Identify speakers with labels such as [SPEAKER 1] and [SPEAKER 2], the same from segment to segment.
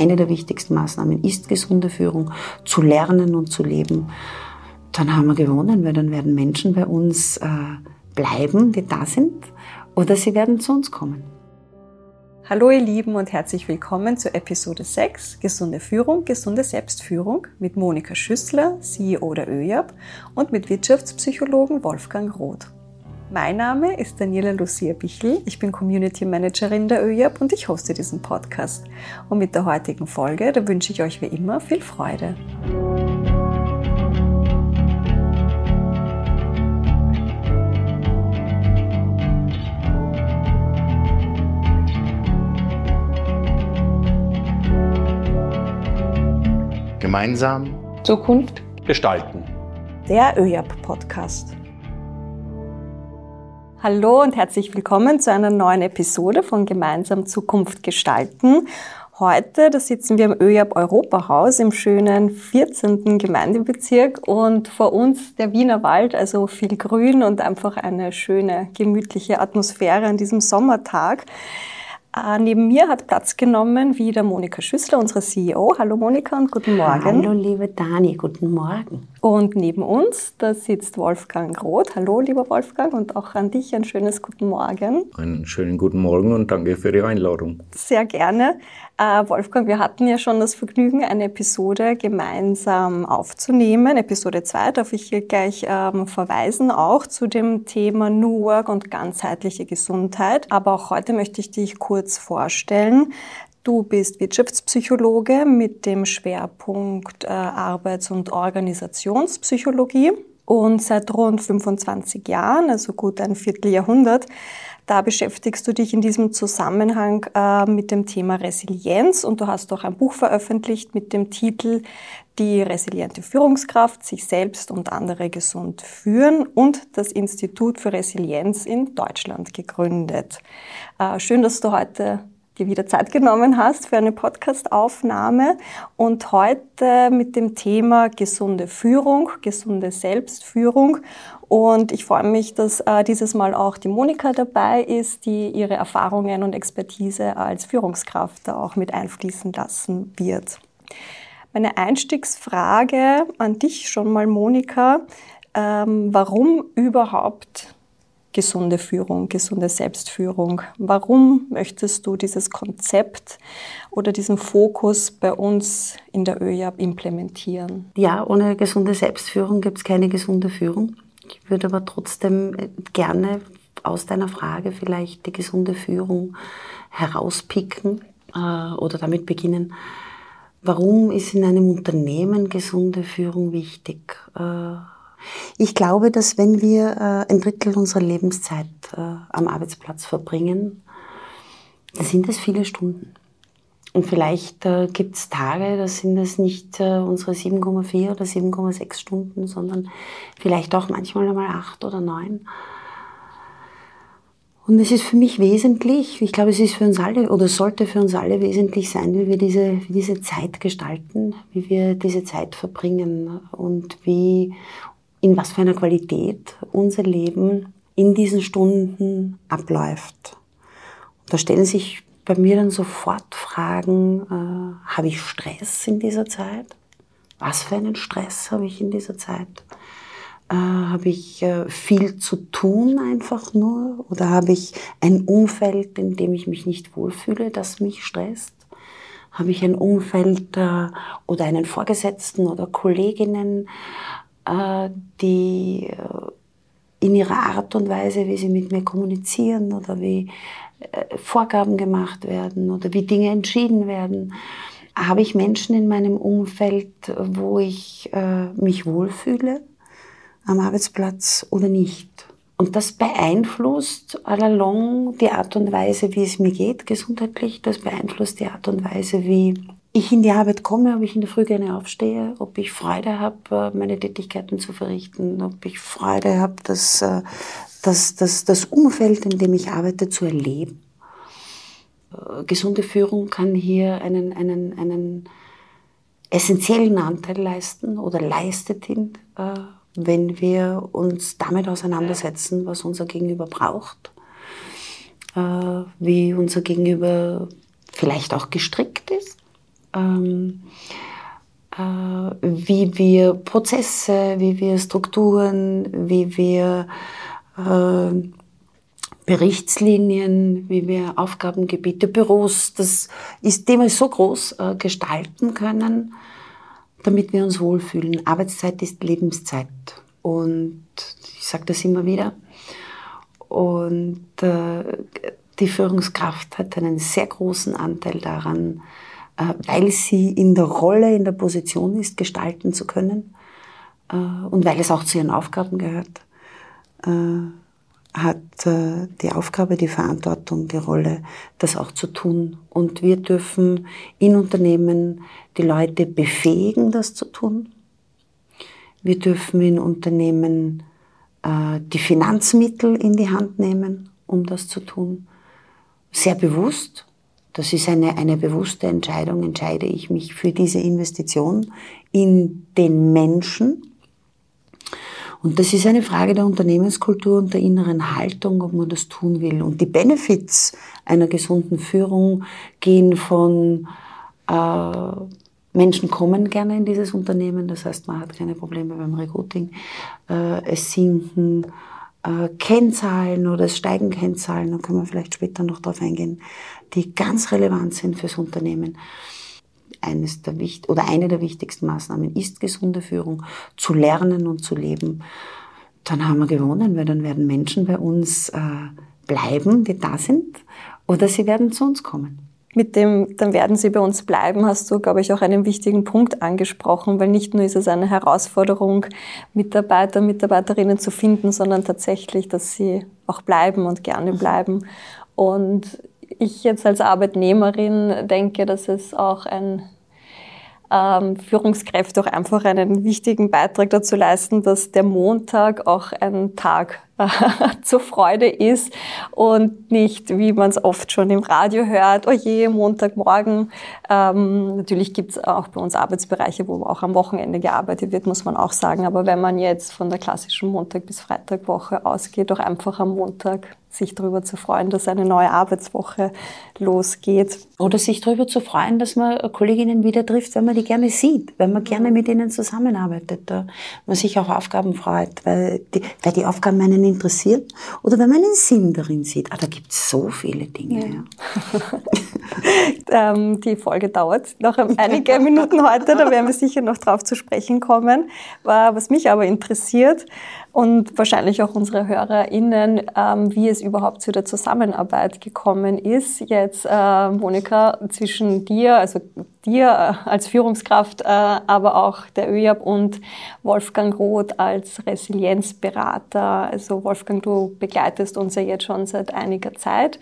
[SPEAKER 1] eine der wichtigsten Maßnahmen ist gesunde Führung, zu lernen und zu leben, dann haben wir gewonnen, weil dann werden Menschen bei uns äh, bleiben, die da sind, oder sie werden zu uns kommen.
[SPEAKER 2] Hallo ihr Lieben und herzlich willkommen zu Episode 6 Gesunde Führung, gesunde Selbstführung mit Monika Schüssler, CEO der ÖJAB und mit Wirtschaftspsychologen Wolfgang Roth. Mein Name ist Daniela Lucia Bichel, ich bin Community Managerin der ÖJAB und ich hoste diesen Podcast. Und mit der heutigen Folge, da wünsche ich euch wie immer viel Freude.
[SPEAKER 3] Gemeinsam Zukunft gestalten.
[SPEAKER 2] Der ÖJAB Podcast. Hallo und herzlich willkommen zu einer neuen Episode von Gemeinsam Zukunft gestalten. Heute, da sitzen wir im ÖJAB Europahaus im schönen 14. Gemeindebezirk und vor uns der Wiener Wald, also viel Grün und einfach eine schöne, gemütliche Atmosphäre an diesem Sommertag. Äh, neben mir hat Platz genommen wieder Monika Schüssler, unsere CEO. Hallo Monika und guten Morgen.
[SPEAKER 1] Hallo liebe Dani, guten Morgen.
[SPEAKER 2] Und neben uns, da sitzt Wolfgang Roth. Hallo lieber Wolfgang und auch an dich ein schönes guten Morgen.
[SPEAKER 3] Einen schönen guten Morgen und danke für die Einladung.
[SPEAKER 2] Sehr gerne. Äh, Wolfgang, wir hatten ja schon das Vergnügen, eine Episode gemeinsam aufzunehmen. Episode 2 darf ich hier gleich ähm, verweisen, auch zu dem Thema New Work und ganzheitliche Gesundheit. Aber auch heute möchte ich dich kurz vorstellen. Du bist Wirtschaftspsychologe mit dem Schwerpunkt äh, Arbeits- und Organisationspsychologie und seit rund 25 Jahren, also gut ein Vierteljahrhundert, da beschäftigst du dich in diesem Zusammenhang äh, mit dem Thema Resilienz und du hast auch ein Buch veröffentlicht mit dem Titel Die resiliente Führungskraft, sich selbst und andere gesund führen und das Institut für Resilienz in Deutschland gegründet. Äh, schön, dass du heute dir wieder Zeit genommen hast für eine Podcastaufnahme und heute mit dem Thema gesunde Führung, gesunde Selbstführung. Und ich freue mich, dass äh, dieses Mal auch die Monika dabei ist, die ihre Erfahrungen und Expertise als Führungskraft da auch mit einfließen lassen wird. Meine Einstiegsfrage an dich schon mal, Monika. Ähm, warum überhaupt gesunde Führung, gesunde Selbstführung. Warum möchtest du dieses Konzept oder diesen Fokus bei uns in der ÖJAB implementieren?
[SPEAKER 1] Ja, ohne gesunde Selbstführung gibt es keine gesunde Führung. Ich würde aber trotzdem äh, gerne aus deiner Frage vielleicht die gesunde Führung herauspicken äh, oder damit beginnen. Warum ist in einem Unternehmen gesunde Führung wichtig? Äh, ich glaube, dass wenn wir äh, ein Drittel unserer Lebenszeit äh, am Arbeitsplatz verbringen, dann sind es viele Stunden. Und vielleicht gibt es Tage, da sind es nicht unsere 7,4 oder 7,6 Stunden, sondern vielleicht auch manchmal einmal acht oder neun. Und es ist für mich wesentlich, ich glaube, es ist für uns alle oder sollte für uns alle wesentlich sein, wie wir diese, wie diese Zeit gestalten, wie wir diese Zeit verbringen und wie in was für einer Qualität unser Leben in diesen Stunden abläuft. Und da stellen sich bei mir dann sofort Fragen, äh, habe ich Stress in dieser Zeit? Was für einen Stress habe ich in dieser Zeit? Äh, habe ich äh, viel zu tun einfach nur? Oder habe ich ein Umfeld, in dem ich mich nicht wohlfühle, das mich stresst? Habe ich ein Umfeld äh, oder einen Vorgesetzten oder Kolleginnen, äh, die äh, in ihrer Art und Weise, wie sie mit mir kommunizieren oder wie äh, Vorgaben gemacht werden oder wie Dinge entschieden werden, habe ich Menschen in meinem Umfeld, wo ich mich wohlfühle am Arbeitsplatz oder nicht. Und das beeinflusst allalong die Art und Weise, wie es mir geht, gesundheitlich. Das beeinflusst die Art und Weise, wie ich in die Arbeit komme, ob ich in der Früh gerne aufstehe, ob ich Freude habe, meine Tätigkeiten zu verrichten, ob ich Freude habe, das, äh, das, das, das Umfeld, in dem ich arbeite, zu erleben. Äh, gesunde Führung kann hier einen, einen, einen essentiellen Anteil leisten oder leistet ihn, äh, wenn wir uns damit auseinandersetzen, was unser Gegenüber braucht, wie unser Gegenüber vielleicht auch gestrickt ist ähm, äh, wie wir Prozesse, wie wir Strukturen, wie wir äh, Berichtslinien, wie wir Aufgabengebiete, Büros, das ist Thema ist so groß, äh, gestalten können, damit wir uns wohlfühlen. Arbeitszeit ist Lebenszeit. Und ich sage das immer wieder. Und äh, die Führungskraft hat einen sehr großen Anteil daran, äh, weil sie in der Rolle, in der Position ist, gestalten zu können äh, und weil es auch zu ihren Aufgaben gehört, äh, hat die Aufgabe, die Verantwortung, die Rolle, das auch zu tun. Und wir dürfen in Unternehmen die Leute befähigen, das zu tun. Wir dürfen in Unternehmen die Finanzmittel in die Hand nehmen, um das zu tun. Sehr bewusst, das ist eine, eine bewusste Entscheidung, entscheide ich mich für diese Investition in den Menschen. Und das ist eine Frage der Unternehmenskultur und der inneren Haltung, ob man das tun will. Und die Benefits einer gesunden Führung gehen von äh, Menschen kommen gerne in dieses Unternehmen, das heißt, man hat keine Probleme beim Recruiting. Äh, es sinken äh, Kennzahlen oder es steigen Kennzahlen, da können wir vielleicht später noch darauf eingehen, die ganz relevant sind fürs Unternehmen. Eines der wichtig oder eine der wichtigsten Maßnahmen ist gesunde Führung, zu lernen und zu leben. Dann haben wir gewonnen, weil dann werden Menschen bei uns äh, bleiben, die da sind, oder sie werden zu uns kommen
[SPEAKER 2] mit dem, dann werden sie bei uns bleiben, hast du, glaube ich, auch einen wichtigen Punkt angesprochen, weil nicht nur ist es eine Herausforderung, Mitarbeiter, Mitarbeiterinnen zu finden, sondern tatsächlich, dass sie auch bleiben und gerne bleiben. Und ich jetzt als Arbeitnehmerin denke, dass es auch ein ähm, Führungskräfte auch einfach einen wichtigen Beitrag dazu leisten, dass der Montag auch ein Tag zur Freude ist und nicht, wie man es oft schon im Radio hört, oh je, Montagmorgen. Ähm, natürlich gibt es auch bei uns Arbeitsbereiche, wo auch am Wochenende gearbeitet wird, muss man auch sagen. Aber wenn man jetzt von der klassischen Montag- bis Freitagwoche ausgeht, auch einfach am Montag sich darüber zu freuen, dass eine neue Arbeitswoche losgeht.
[SPEAKER 1] Oder sich darüber zu freuen, dass man Kolleginnen wieder trifft, wenn man die gerne sieht, wenn man gerne mit ihnen zusammenarbeitet, da man sich auf Aufgaben freut, weil die, weil die Aufgaben einen interessieren oder wenn man einen Sinn darin sieht. Ah, da gibt es so viele Dinge.
[SPEAKER 2] Ja. ähm, die Folge dauert noch einige Minuten heute, da werden wir sicher noch drauf zu sprechen kommen. Was mich aber interessiert, und wahrscheinlich auch unsere HörerInnen, ähm, wie es überhaupt zu der Zusammenarbeit gekommen ist. Jetzt, äh, Monika, zwischen dir, also dir äh, als Führungskraft, äh, aber auch der ÖJAB und Wolfgang Roth als Resilienzberater. Also Wolfgang, du begleitest uns ja jetzt schon seit einiger Zeit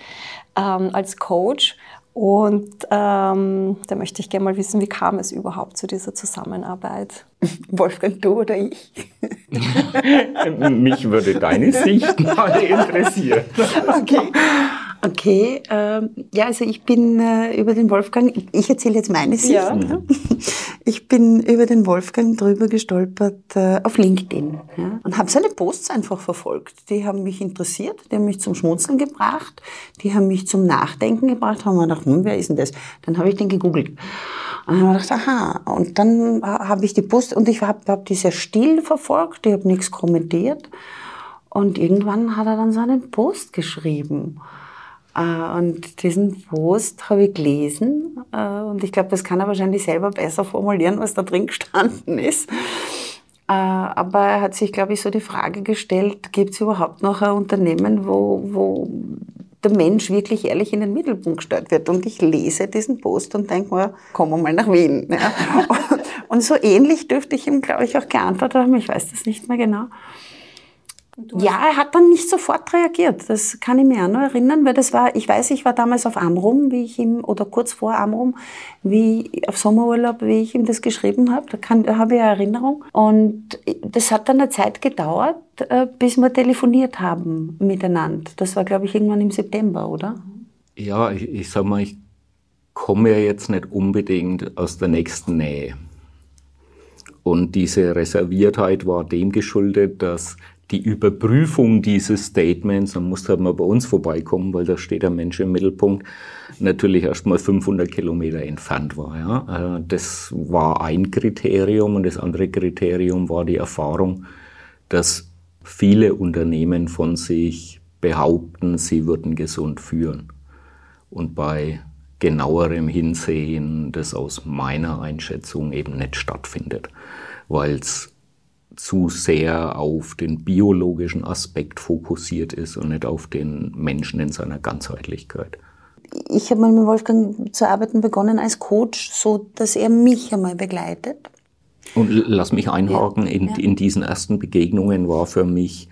[SPEAKER 2] ähm, als Coach. Und ähm, da möchte ich gerne mal wissen, wie kam es überhaupt zu dieser Zusammenarbeit?
[SPEAKER 1] Wolfgang, du oder ich?
[SPEAKER 3] Mich würde deine Sicht mal interessieren.
[SPEAKER 1] Okay. Okay, ähm, ja, also ich bin äh, über den Wolfgang, ich erzähle jetzt meine Sicht. Ja. Mhm. Ich bin über den Wolfgang drüber gestolpert äh, auf LinkedIn ja, und habe seine Posts einfach verfolgt. Die haben mich interessiert, die haben mich zum Schmunzeln gebracht, die haben mich zum Nachdenken gebracht, haben mir gedacht, hm, wer ist denn das? Dann habe ich den gegoogelt. Und dann habe ich gedacht, aha, und dann habe ich die Post und ich habe hab die sehr still verfolgt, ich habe nichts kommentiert. Und irgendwann hat er dann so einen Post geschrieben. Äh, und diesen Post habe ich gelesen äh, und ich glaube, das kann er wahrscheinlich selber besser formulieren, was da drin gestanden ist. Äh, aber er hat sich, glaube ich, so die Frage gestellt, gibt es überhaupt noch ein Unternehmen, wo, wo der Mensch wirklich ehrlich in den Mittelpunkt gestellt wird. Und ich lese diesen Post und denke mir, wir mal nach Wien. Ja. Und so ähnlich dürfte ich ihm, glaube ich, auch geantwortet haben. Ich weiß das nicht mehr genau. Ja, er hat dann nicht sofort reagiert. Das kann ich mir auch noch erinnern, weil das war, ich weiß, ich war damals auf Amrum, wie ich ihm, oder kurz vor Amrum, wie auf Sommerurlaub, wie ich ihm das geschrieben habe. Da, kann, da habe ich eine Erinnerung. Und das hat dann eine Zeit gedauert, äh, bis wir telefoniert haben miteinander. Das war, glaube ich, irgendwann im September, oder?
[SPEAKER 3] Ja, ich, ich sag mal, ich komme ja jetzt nicht unbedingt aus der nächsten Nähe. Und diese Reserviertheit war dem geschuldet, dass die Überprüfung dieses Statements, dann musste halt mal bei uns vorbeikommen, weil da steht der Mensch im Mittelpunkt, natürlich erst mal 500 Kilometer entfernt war. Ja. Äh, das war ein Kriterium und das andere Kriterium war die Erfahrung, dass viele Unternehmen von sich behaupten, sie würden gesund führen. Und bei genauerem Hinsehen das aus meiner Einschätzung eben nicht stattfindet, weil es zu sehr auf den biologischen Aspekt fokussiert ist und nicht auf den Menschen in seiner Ganzheitlichkeit.
[SPEAKER 1] Ich habe mal mit Wolfgang zu arbeiten begonnen als Coach, so dass er mich einmal begleitet.
[SPEAKER 3] Und lass mich einhaken, ja, in, ja. in diesen ersten Begegnungen war für mich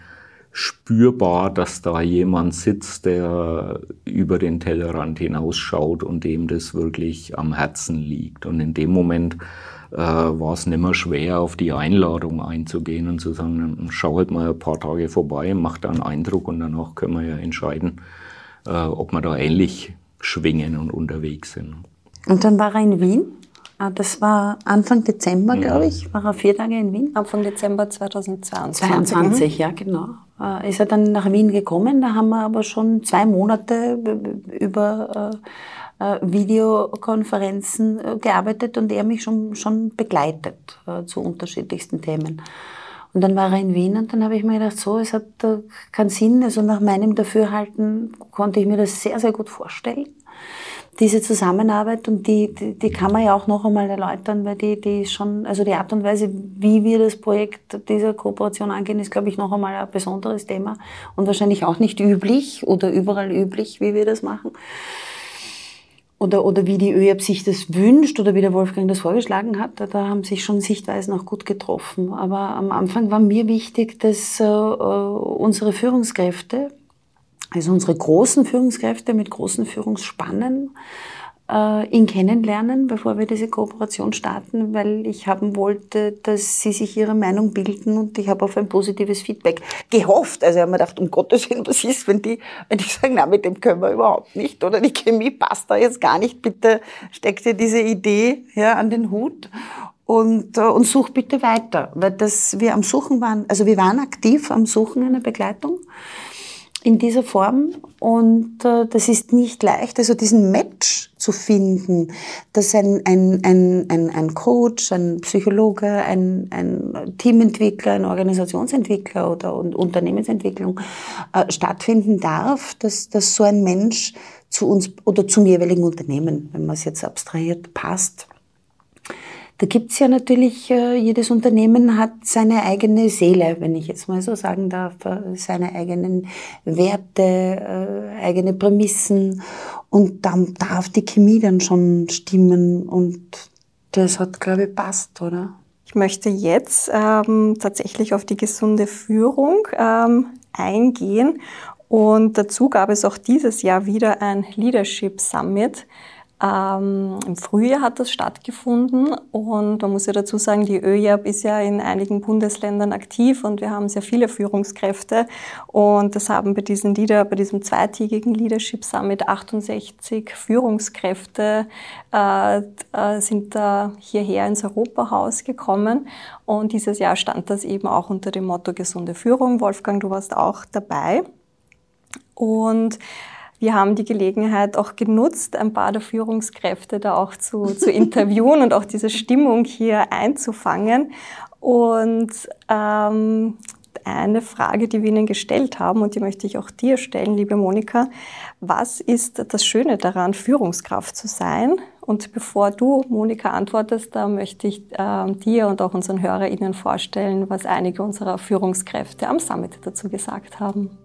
[SPEAKER 3] spürbar, dass da jemand sitzt, der über den Tellerrand hinausschaut und dem das wirklich am Herzen liegt. Und in dem Moment äh, war es nicht mehr schwer, auf die Einladung einzugehen und zu sagen, schau halt mal ein paar Tage vorbei, macht da einen Eindruck und danach können wir ja entscheiden, äh, ob wir da ähnlich schwingen und unterwegs sind.
[SPEAKER 1] Und dann war er in Wien? Ah, das war Anfang Dezember, ja. glaube ich, war er vier Tage in Wien.
[SPEAKER 2] Anfang Dezember 2022.
[SPEAKER 1] 22, ja, genau. Äh, ist er dann nach Wien gekommen, da haben wir aber schon zwei Monate über äh, Videokonferenzen äh, gearbeitet und er mich schon, schon begleitet äh, zu unterschiedlichsten Themen. Und dann war er in Wien und dann habe ich mir gedacht, so, es hat keinen Sinn. Also nach meinem Dafürhalten konnte ich mir das sehr, sehr gut vorstellen. Diese Zusammenarbeit und die, die, die kann man ja auch noch einmal erläutern, weil die, die schon, also die Art und Weise, wie wir das Projekt dieser Kooperation angehen, ist, glaube ich, noch einmal ein besonderes Thema und wahrscheinlich auch nicht üblich oder überall üblich, wie wir das machen oder, oder wie die ÖEAB sich das wünscht oder wie der Wolfgang das vorgeschlagen hat, da, da haben sich schon Sichtweisen auch gut getroffen. Aber am Anfang war mir wichtig, dass äh, unsere Führungskräfte, also unsere großen Führungskräfte mit großen Führungsspannen, äh, ihn kennenlernen, bevor wir diese Kooperation starten, weil ich haben wollte, dass sie sich ihre Meinung bilden und ich habe auf ein positives Feedback gehofft. Also ich habe mir gedacht, um Gottes Willen, was ist, wenn die, wenn die sagen, na, mit dem können wir überhaupt nicht oder die Chemie passt da jetzt gar nicht, bitte steckt dir diese Idee ja, an den Hut und, äh, und such bitte weiter, weil das wir am Suchen waren, also wir waren aktiv am Suchen einer Begleitung in dieser Form und äh, das ist nicht leicht, also diesen Match zu finden, dass ein, ein, ein, ein, ein Coach, ein Psychologe, ein, ein Teamentwickler, ein Organisationsentwickler oder Unternehmensentwicklung äh, stattfinden darf, dass, dass so ein Mensch zu uns oder zum jeweiligen Unternehmen, wenn man es jetzt abstrahiert, passt. Da gibt's ja natürlich, äh, jedes Unternehmen hat seine eigene Seele, wenn ich jetzt mal so sagen darf, äh, seine eigenen Werte, äh, eigene Prämissen. Und dann darf die Chemie dann schon stimmen. Und das hat, glaube ich, passt, oder?
[SPEAKER 2] Ich möchte jetzt ähm, tatsächlich auf die gesunde Führung ähm, eingehen. Und dazu gab es auch dieses Jahr wieder ein Leadership Summit ähm, Im Frühjahr hat das stattgefunden und man muss ja dazu sagen, die ÖJAB ist ja in einigen Bundesländern aktiv und wir haben sehr viele Führungskräfte und das haben bei diesem, Leader, bei diesem zweitägigen Leadership Summit 68 Führungskräfte äh, äh, sind da hierher ins Europahaus gekommen und dieses Jahr stand das eben auch unter dem Motto gesunde Führung. Wolfgang, du warst auch dabei und wir haben die Gelegenheit auch genutzt, ein paar der Führungskräfte da auch zu, zu interviewen und auch diese Stimmung hier einzufangen. Und ähm, eine Frage, die wir Ihnen gestellt haben, und die möchte ich auch dir stellen, liebe Monika. Was ist das Schöne daran, Führungskraft zu sein? Und bevor du, Monika, antwortest, da möchte ich äh, dir und auch unseren HörerInnen vorstellen, was einige unserer Führungskräfte am Summit dazu gesagt haben.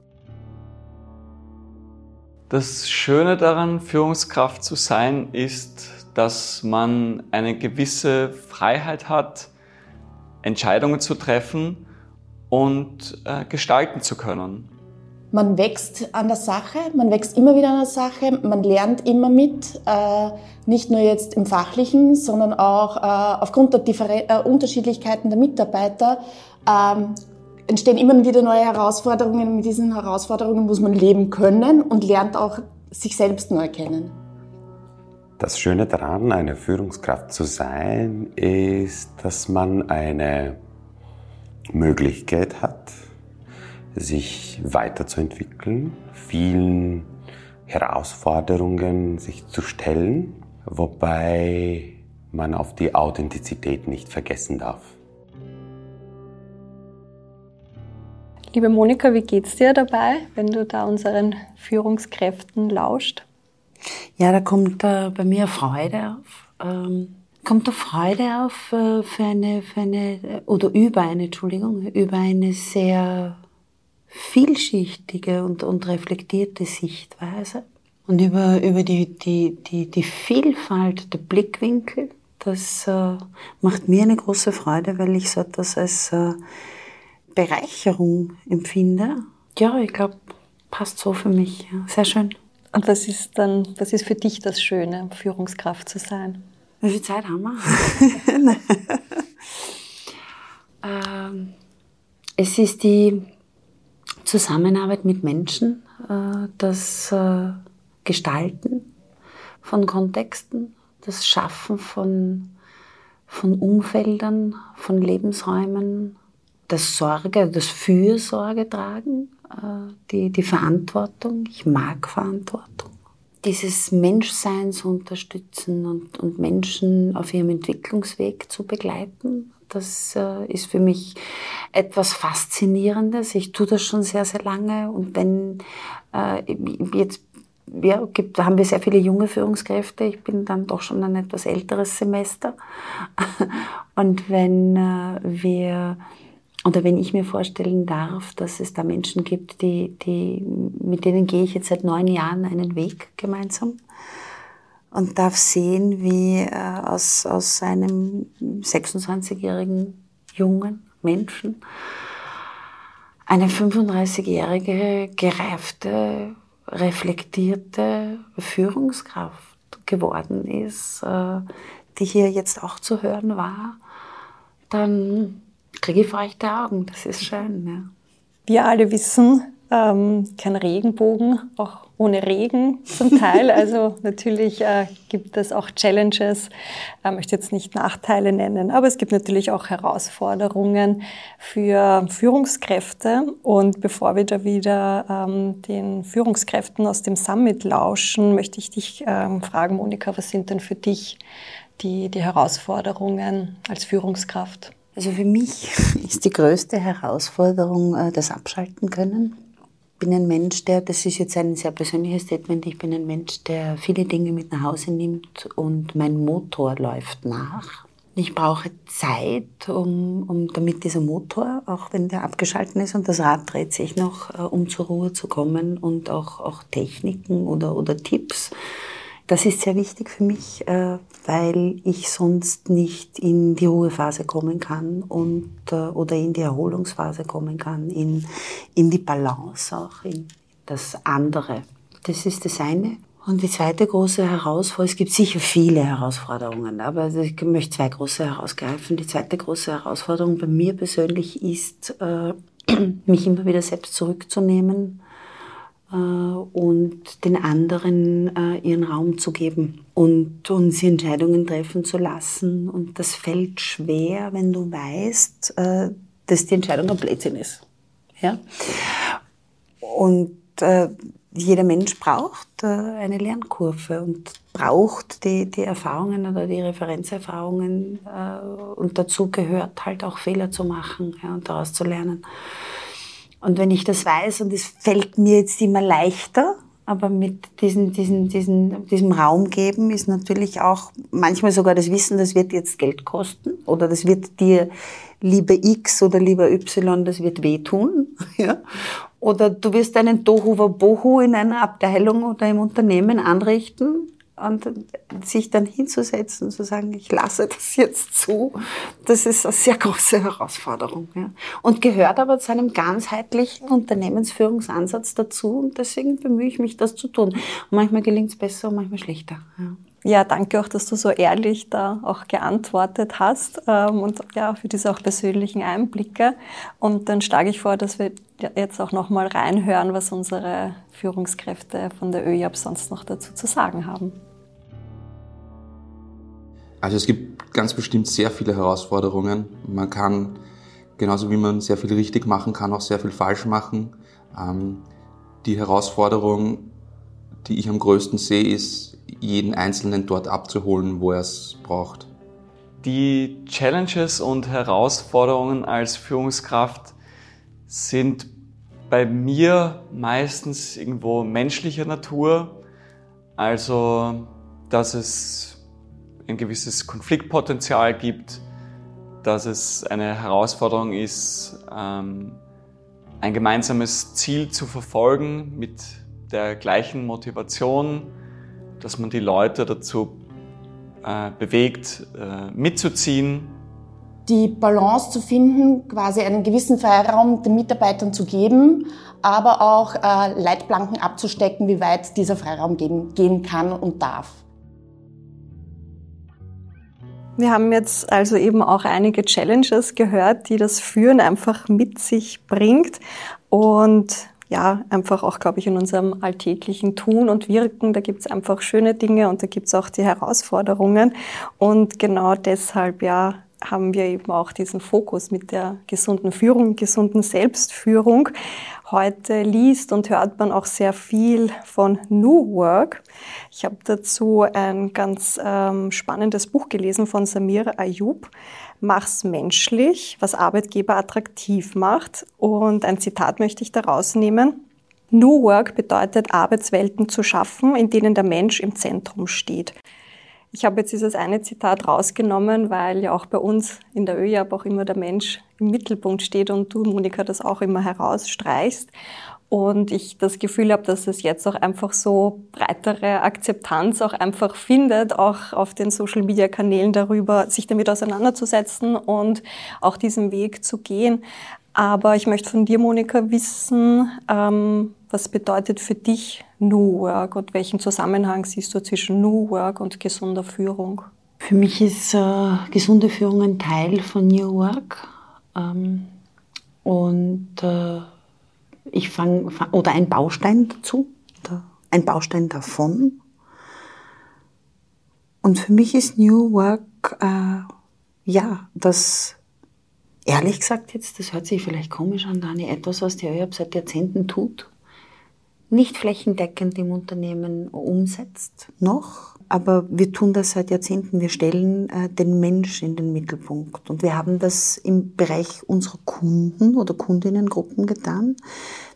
[SPEAKER 4] Das Schöne daran, Führungskraft zu sein, ist, dass man eine gewisse Freiheit hat, Entscheidungen zu treffen und äh, gestalten zu können.
[SPEAKER 5] Man wächst an der Sache, man wächst immer wieder an der Sache, man lernt immer mit, äh, nicht nur jetzt im Fachlichen, sondern auch äh, aufgrund der Differen äh, Unterschiedlichkeiten der Mitarbeiter ähm, entstehen immer wieder neue Herausforderungen. Mit diesen Herausforderungen muss man leben können und lernt auch sich selbst neu kennen.
[SPEAKER 6] Das Schöne daran, eine Führungskraft zu sein, ist, dass man eine Möglichkeit hat, sich weiterzuentwickeln, vielen Herausforderungen sich zu stellen, wobei man auf die Authentizität nicht vergessen darf.
[SPEAKER 2] Liebe Monika, wie geht's dir dabei, wenn du da unseren Führungskräften lauscht?
[SPEAKER 1] Ja, da kommt äh, bei mir Freude auf. Ähm, kommt da Freude auf äh, für eine, für eine, oder über eine, Entschuldigung, über eine sehr vielschichtige und, und reflektierte Sichtweise und über, über die, die, die, die Vielfalt der Blickwinkel. Das äh, macht mir eine große Freude, weil ich so etwas als äh, Bereicherung empfinde. Ja, ich glaube, passt so für mich. Sehr schön.
[SPEAKER 2] Und was ist dann, was ist für dich das Schöne, Führungskraft zu sein?
[SPEAKER 1] Wie viel Zeit haben wir? ähm, es ist die Zusammenarbeit mit Menschen, äh, das äh, Gestalten von Kontexten, das Schaffen von, von Umfeldern, von Lebensräumen, das Sorge, das Fürsorge tragen, äh, die, die Verantwortung. Ich mag Verantwortung. Dieses Menschsein zu unterstützen und, und Menschen auf ihrem Entwicklungsweg zu begleiten, das äh, ist für mich etwas Faszinierendes. Ich tue das schon sehr, sehr lange. Und wenn äh, jetzt ja, gibt, haben wir sehr viele junge Führungskräfte. Ich bin dann doch schon ein etwas älteres Semester. Und wenn äh, wir oder wenn ich mir vorstellen darf, dass es da Menschen gibt, die, die, mit denen gehe ich jetzt seit neun Jahren einen Weg gemeinsam und darf sehen, wie äh, aus, aus einem 26-jährigen jungen Menschen eine 35-jährige, gereifte, reflektierte Führungskraft geworden ist, äh, die hier jetzt auch zu hören war, dann kriege ich feuchte Augen. Das ist schön. Ja.
[SPEAKER 2] Wir alle wissen, ähm, kein Regenbogen, auch ohne Regen zum Teil. Also natürlich äh, gibt es auch Challenges. Ich äh, möchte jetzt nicht Nachteile nennen, aber es gibt natürlich auch Herausforderungen für Führungskräfte. Und bevor wir da wieder ähm, den Führungskräften aus dem Summit lauschen, möchte ich dich ähm, fragen, Monika, was sind denn für dich die, die Herausforderungen als Führungskraft?
[SPEAKER 1] Also für mich ist die größte Herausforderung äh, das Abschalten können. Ich bin ein Mensch, der, das ist jetzt ein sehr persönliches Statement, ich bin ein Mensch, der viele Dinge mit nach Hause nimmt und mein Motor läuft nach. Ich brauche Zeit, um, um damit dieser Motor, auch wenn der abgeschalten ist und das Rad dreht sich noch, äh, um zur Ruhe zu kommen und auch, auch Techniken oder, oder Tipps das ist sehr wichtig für mich, äh, weil ich sonst nicht in die Ruhephase kommen kann und, äh, oder in die Erholungsphase kommen kann, in, in die Balance auch, in das andere. Das ist das eine. Und die zweite große Herausforderung, es gibt sicher viele Herausforderungen, aber ich möchte zwei große herausgreifen. Die zweite große Herausforderung bei mir persönlich ist, äh, mich immer wieder selbst zurückzunehmen, und den anderen äh, ihren Raum zu geben und, sie Entscheidungen treffen zu lassen. Und das fällt schwer, wenn du weißt, äh, dass die Entscheidung ein Blödsinn ist. Ja? Und äh, jeder Mensch braucht äh, eine Lernkurve und braucht die, die Erfahrungen oder die Referenzerfahrungen äh, und dazu gehört halt auch Fehler zu machen ja, und daraus zu lernen. Und wenn ich das weiß und es fällt mir jetzt immer leichter, aber mit diesen, diesen, diesen, diesem Raum geben ist natürlich auch manchmal sogar das Wissen, das wird jetzt Geld kosten oder das wird dir lieber X oder lieber Y, das wird wehtun. Ja? Oder du wirst einen Tohu Bohu in einer Abteilung oder im Unternehmen anrichten und sich dann hinzusetzen und zu sagen, ich lasse das jetzt zu, das ist eine sehr große Herausforderung. Ja. Und gehört aber zu einem ganzheitlichen Unternehmensführungsansatz dazu und deswegen bemühe ich mich, das zu tun. Und manchmal gelingt es besser und manchmal schlechter. Ja.
[SPEAKER 2] Ja, danke auch, dass du so ehrlich da auch geantwortet hast ähm, und ja, für diese auch persönlichen Einblicke. Und dann schlage ich vor, dass wir jetzt auch nochmal reinhören, was unsere Führungskräfte von der ÖIAB sonst noch dazu zu sagen haben.
[SPEAKER 7] Also es gibt ganz bestimmt sehr viele Herausforderungen. Man kann genauso wie man sehr viel richtig machen kann, auch sehr viel falsch machen. Ähm, die Herausforderung, die ich am größten sehe, ist, jeden Einzelnen dort abzuholen, wo er es braucht.
[SPEAKER 4] Die Challenges und Herausforderungen als Führungskraft sind bei mir meistens irgendwo menschlicher Natur. Also, dass es ein gewisses Konfliktpotenzial gibt, dass es eine Herausforderung ist, ähm, ein gemeinsames Ziel zu verfolgen mit der gleichen Motivation, dass man die Leute dazu äh, bewegt, äh, mitzuziehen.
[SPEAKER 5] Die Balance zu finden, quasi einen gewissen Freiraum den Mitarbeitern zu geben, aber auch äh, Leitplanken abzustecken, wie weit dieser Freiraum gehen, gehen kann und darf.
[SPEAKER 2] Wir haben jetzt also eben auch einige Challenges gehört, die das Führen einfach mit sich bringt. Und ja, einfach auch, glaube ich, in unserem alltäglichen Tun und Wirken, da gibt es einfach schöne Dinge und da gibt es auch die Herausforderungen. Und genau deshalb, ja, haben wir eben auch diesen Fokus mit der gesunden Führung, gesunden Selbstführung. Heute liest und hört man auch sehr viel von New Work. Ich habe dazu ein ganz ähm, spannendes Buch gelesen von Samir Ayub. Mach's menschlich, was Arbeitgeber attraktiv macht. Und ein Zitat möchte ich daraus nehmen. New Work bedeutet, Arbeitswelten zu schaffen, in denen der Mensch im Zentrum steht. Ich habe jetzt dieses eine Zitat rausgenommen, weil ja auch bei uns in der ÖJAB auch immer der Mensch im Mittelpunkt steht und du, Monika, das auch immer herausstreichst. Und ich das Gefühl habe, dass es jetzt auch einfach so breitere Akzeptanz auch einfach findet, auch auf den Social-Media-Kanälen darüber, sich damit auseinanderzusetzen und auch diesen Weg zu gehen. Aber ich möchte von dir, Monika, wissen, ähm, was bedeutet für dich New Work und welchen Zusammenhang siehst du zwischen New Work und gesunder Führung?
[SPEAKER 1] Für mich ist äh, gesunde Führung ein Teil von New Work. Ähm, und äh, ich fange, fang, oder ein Baustein dazu, da, ein Baustein davon. Und für mich ist New Work, äh, ja, das ehrlich gesagt jetzt, das hört sich vielleicht komisch an, Dani, etwas, was die ÖAB seit Jahrzehnten tut, nicht flächendeckend im Unternehmen umsetzt, noch. Aber wir tun das seit Jahrzehnten. Wir stellen äh, den Mensch in den Mittelpunkt. Und wir haben das im Bereich unserer Kunden oder Kundinnengruppen getan.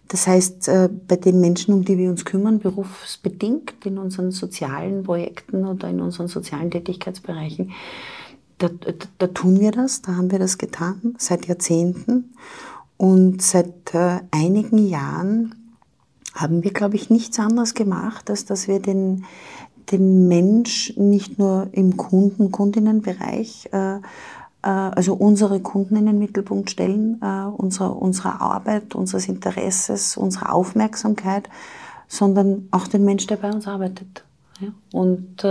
[SPEAKER 1] Das heißt, äh, bei den Menschen, um die wir uns kümmern, berufsbedingt in unseren sozialen Projekten oder in unseren sozialen Tätigkeitsbereichen, da, da, da, tun wir das, da haben wir das getan, seit Jahrzehnten. Und seit äh, einigen Jahren haben wir, glaube ich, nichts anderes gemacht, als dass wir den, den Mensch nicht nur im Kunden-, Kundinnenbereich, äh, äh, also unsere Kunden in den Mittelpunkt stellen, äh, unserer, unserer Arbeit, unseres Interesses, unserer Aufmerksamkeit, sondern auch den Mensch, der bei uns arbeitet. Und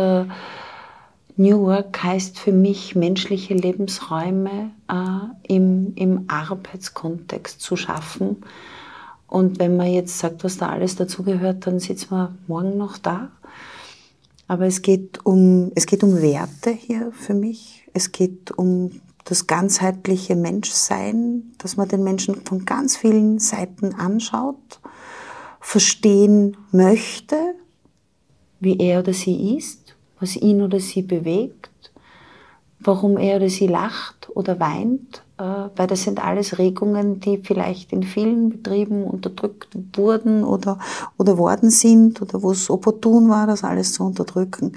[SPEAKER 1] New Work heißt für mich, menschliche Lebensräume im, im Arbeitskontext zu schaffen. Und wenn man jetzt sagt, was da alles dazugehört, dann sitzen wir morgen noch da. Aber es geht um, es geht um Werte hier für mich. Es geht um das ganzheitliche Menschsein, dass man den Menschen von ganz vielen Seiten anschaut, verstehen möchte, wie er oder sie ist was ihn oder sie bewegt, warum er oder sie lacht oder weint, weil das sind alles Regungen, die vielleicht in vielen Betrieben unterdrückt wurden oder, oder worden sind oder wo es opportun war, das alles zu unterdrücken.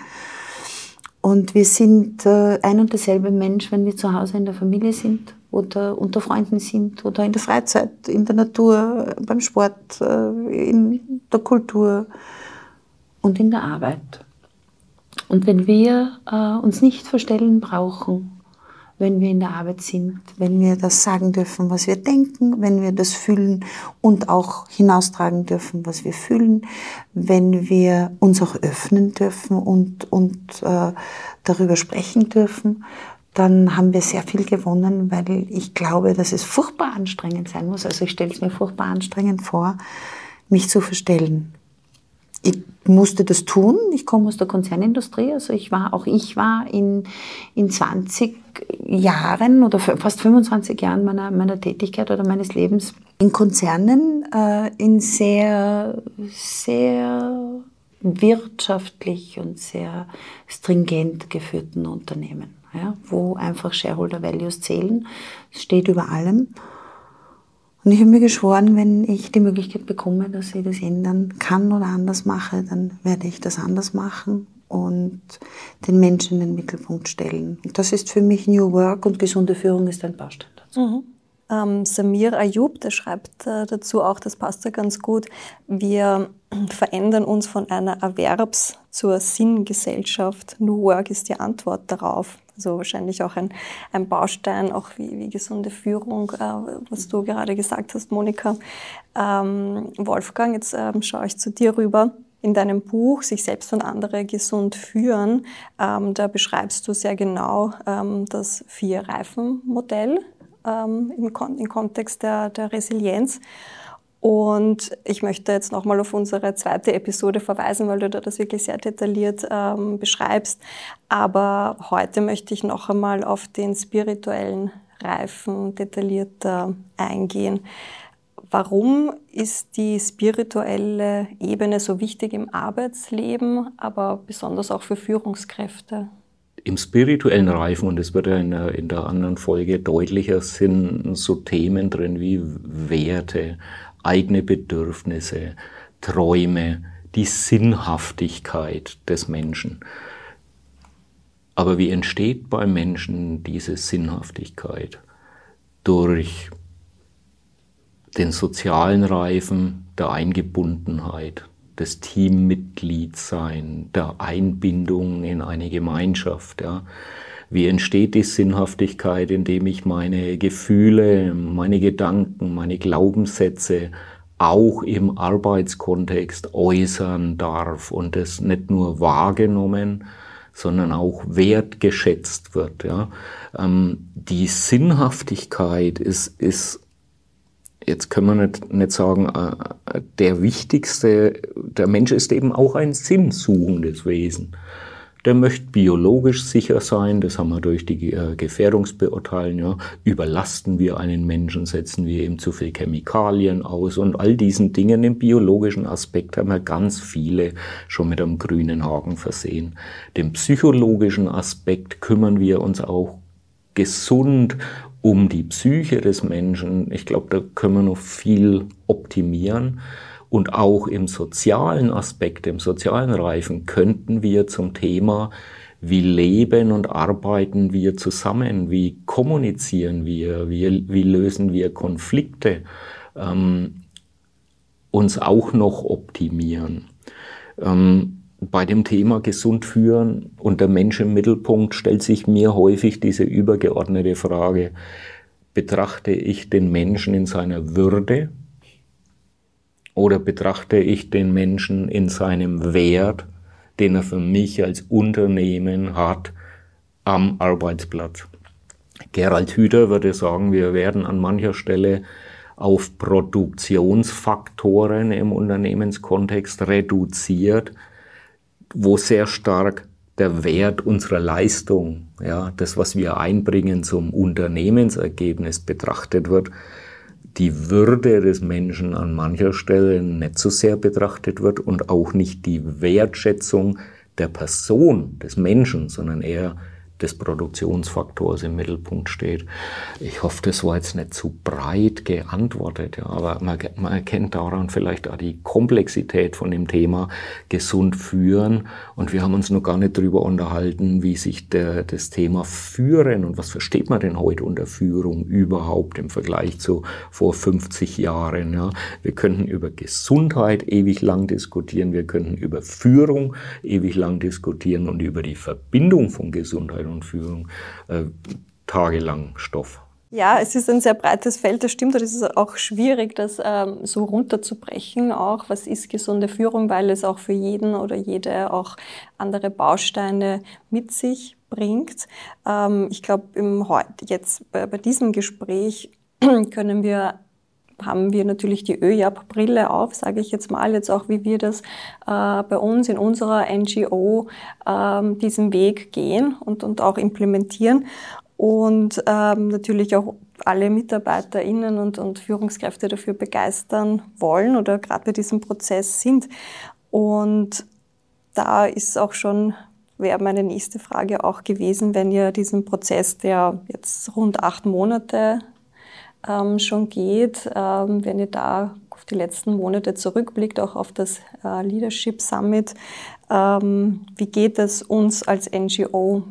[SPEAKER 1] Und wir sind äh, ein und derselbe Mensch, wenn wir zu Hause in der Familie sind oder unter Freunden sind oder in der Freizeit, in der Natur, beim Sport, äh, in der Kultur und in der Arbeit. Und wenn wir äh, uns nicht verstellen brauchen, wenn wir in der Arbeit sind, wenn wir das sagen dürfen, was wir denken, wenn wir das fühlen und auch hinaustragen dürfen, was wir fühlen, wenn wir uns auch öffnen dürfen und, und äh, darüber sprechen dürfen, dann haben wir sehr viel gewonnen, weil ich glaube, dass es furchtbar anstrengend sein muss. Also ich stelle es mir furchtbar anstrengend vor, mich zu verstellen ich musste das tun. Ich komme aus der Konzernindustrie, also ich war, auch ich war in, in 20 Jahren oder fast 25 Jahren meiner, meiner Tätigkeit oder meines Lebens in Konzernen, äh, in sehr, sehr wirtschaftlich und sehr stringent geführten Unternehmen, ja, wo einfach Shareholder Values zählen. Es steht über allem. Und ich habe mir geschworen, wenn ich die Möglichkeit bekomme, dass ich das ändern kann oder anders mache, dann werde ich das anders machen und den Menschen in den Mittelpunkt stellen. Und das ist für mich New Work und gesunde Führung ist ein Baustein dazu.
[SPEAKER 2] Mhm. Ähm, Samir Ayub, der schreibt äh, dazu auch, das passt ja ganz gut, wir verändern uns von einer Erwerbs- zur Sinngesellschaft. New Work ist die Antwort darauf. Also wahrscheinlich auch ein, ein Baustein, auch wie, wie gesunde Führung, äh, was du gerade gesagt hast, Monika. Ähm, Wolfgang, jetzt ähm, schaue ich zu dir rüber. In deinem Buch Sich selbst und andere gesund führen, ähm, da beschreibst du sehr genau ähm, das Vier-Reifen-Modell ähm, im, Kon im Kontext der, der Resilienz. Und ich möchte jetzt nochmal auf unsere zweite Episode verweisen, weil du da das wirklich sehr detailliert ähm, beschreibst. Aber heute möchte ich noch einmal auf den spirituellen Reifen detaillierter eingehen. Warum ist die spirituelle Ebene so wichtig im Arbeitsleben, aber besonders auch für Führungskräfte?
[SPEAKER 3] Im spirituellen Reifen, und das wird ja in der, in der anderen Folge deutlicher, sind so Themen drin wie Werte, eigene Bedürfnisse, Träume, die Sinnhaftigkeit des Menschen. Aber wie entsteht beim Menschen diese Sinnhaftigkeit? Durch den sozialen Reifen der Eingebundenheit, des Teammitgliedsein, der Einbindung in eine Gemeinschaft. Ja. Wie entsteht die Sinnhaftigkeit, indem ich meine Gefühle, meine Gedanken, meine Glaubenssätze auch im Arbeitskontext äußern darf und es nicht nur wahrgenommen, sondern auch wertgeschätzt wird. Ja. Ähm, die Sinnhaftigkeit ist, ist jetzt können wir nicht, nicht sagen, äh, der wichtigste, der Mensch ist eben auch ein sinnsuchendes Wesen der möchte biologisch sicher sein, das haben wir durch die äh, Gefährdungsbeurteilung, ja. überlasten wir einen Menschen, setzen wir ihm zu viel Chemikalien aus und all diesen Dingen im biologischen Aspekt haben wir ganz viele schon mit einem grünen Haken versehen. Den psychologischen Aspekt kümmern wir uns auch gesund um die Psyche des Menschen. Ich glaube, da können wir noch viel optimieren. Und auch im sozialen Aspekt, im sozialen Reifen könnten wir zum Thema, wie leben und arbeiten wir zusammen, wie kommunizieren wir, wie, wie lösen wir Konflikte, ähm, uns auch noch optimieren. Ähm, bei dem Thema gesund führen und der Mensch im Mittelpunkt stellt sich mir häufig diese übergeordnete Frage, betrachte ich den Menschen in seiner Würde, oder betrachte ich den Menschen in seinem Wert, den er für mich als Unternehmen hat am Arbeitsplatz? Gerald Hüther würde sagen, wir werden an mancher Stelle auf Produktionsfaktoren im Unternehmenskontext reduziert, wo sehr stark der Wert unserer Leistung, ja, das, was wir einbringen zum Unternehmensergebnis betrachtet wird die Würde des Menschen an mancher Stelle nicht so sehr betrachtet wird und auch nicht die Wertschätzung der Person, des Menschen, sondern eher des Produktionsfaktors im Mittelpunkt steht. Ich hoffe, das war jetzt nicht zu breit geantwortet, ja, aber man, man erkennt daran vielleicht auch die Komplexität von dem Thema gesund führen. Und wir haben uns noch gar nicht darüber unterhalten, wie sich der, das Thema Führen und was versteht man denn heute unter Führung überhaupt im Vergleich zu vor 50 Jahren. Ja. Wir könnten über Gesundheit ewig lang diskutieren, wir könnten über Führung ewig lang diskutieren und über die Verbindung von Gesundheit und Führung äh, tagelang Stoff.
[SPEAKER 2] Ja, es ist ein sehr breites Feld, das stimmt. Und es ist auch schwierig, das ähm, so runterzubrechen. Auch was ist gesunde Führung, weil es auch für jeden oder jede auch andere Bausteine mit sich bringt. Ähm, ich glaube, jetzt bei, bei diesem Gespräch können wir haben wir natürlich die ÖJAP-Brille auf, sage ich jetzt mal, jetzt auch wie wir das äh, bei uns in unserer NGO ähm, diesen Weg gehen und, und auch implementieren und ähm, natürlich auch alle MitarbeiterInnen und, und Führungskräfte dafür begeistern wollen oder gerade bei diesem Prozess sind. Und da ist auch schon, wäre meine nächste Frage auch gewesen, wenn ihr diesen Prozess, der jetzt rund acht Monate ähm, schon geht, ähm, wenn ihr da auf die letzten Monate zurückblickt, auch auf das äh, Leadership Summit, ähm, wie geht es uns als NGO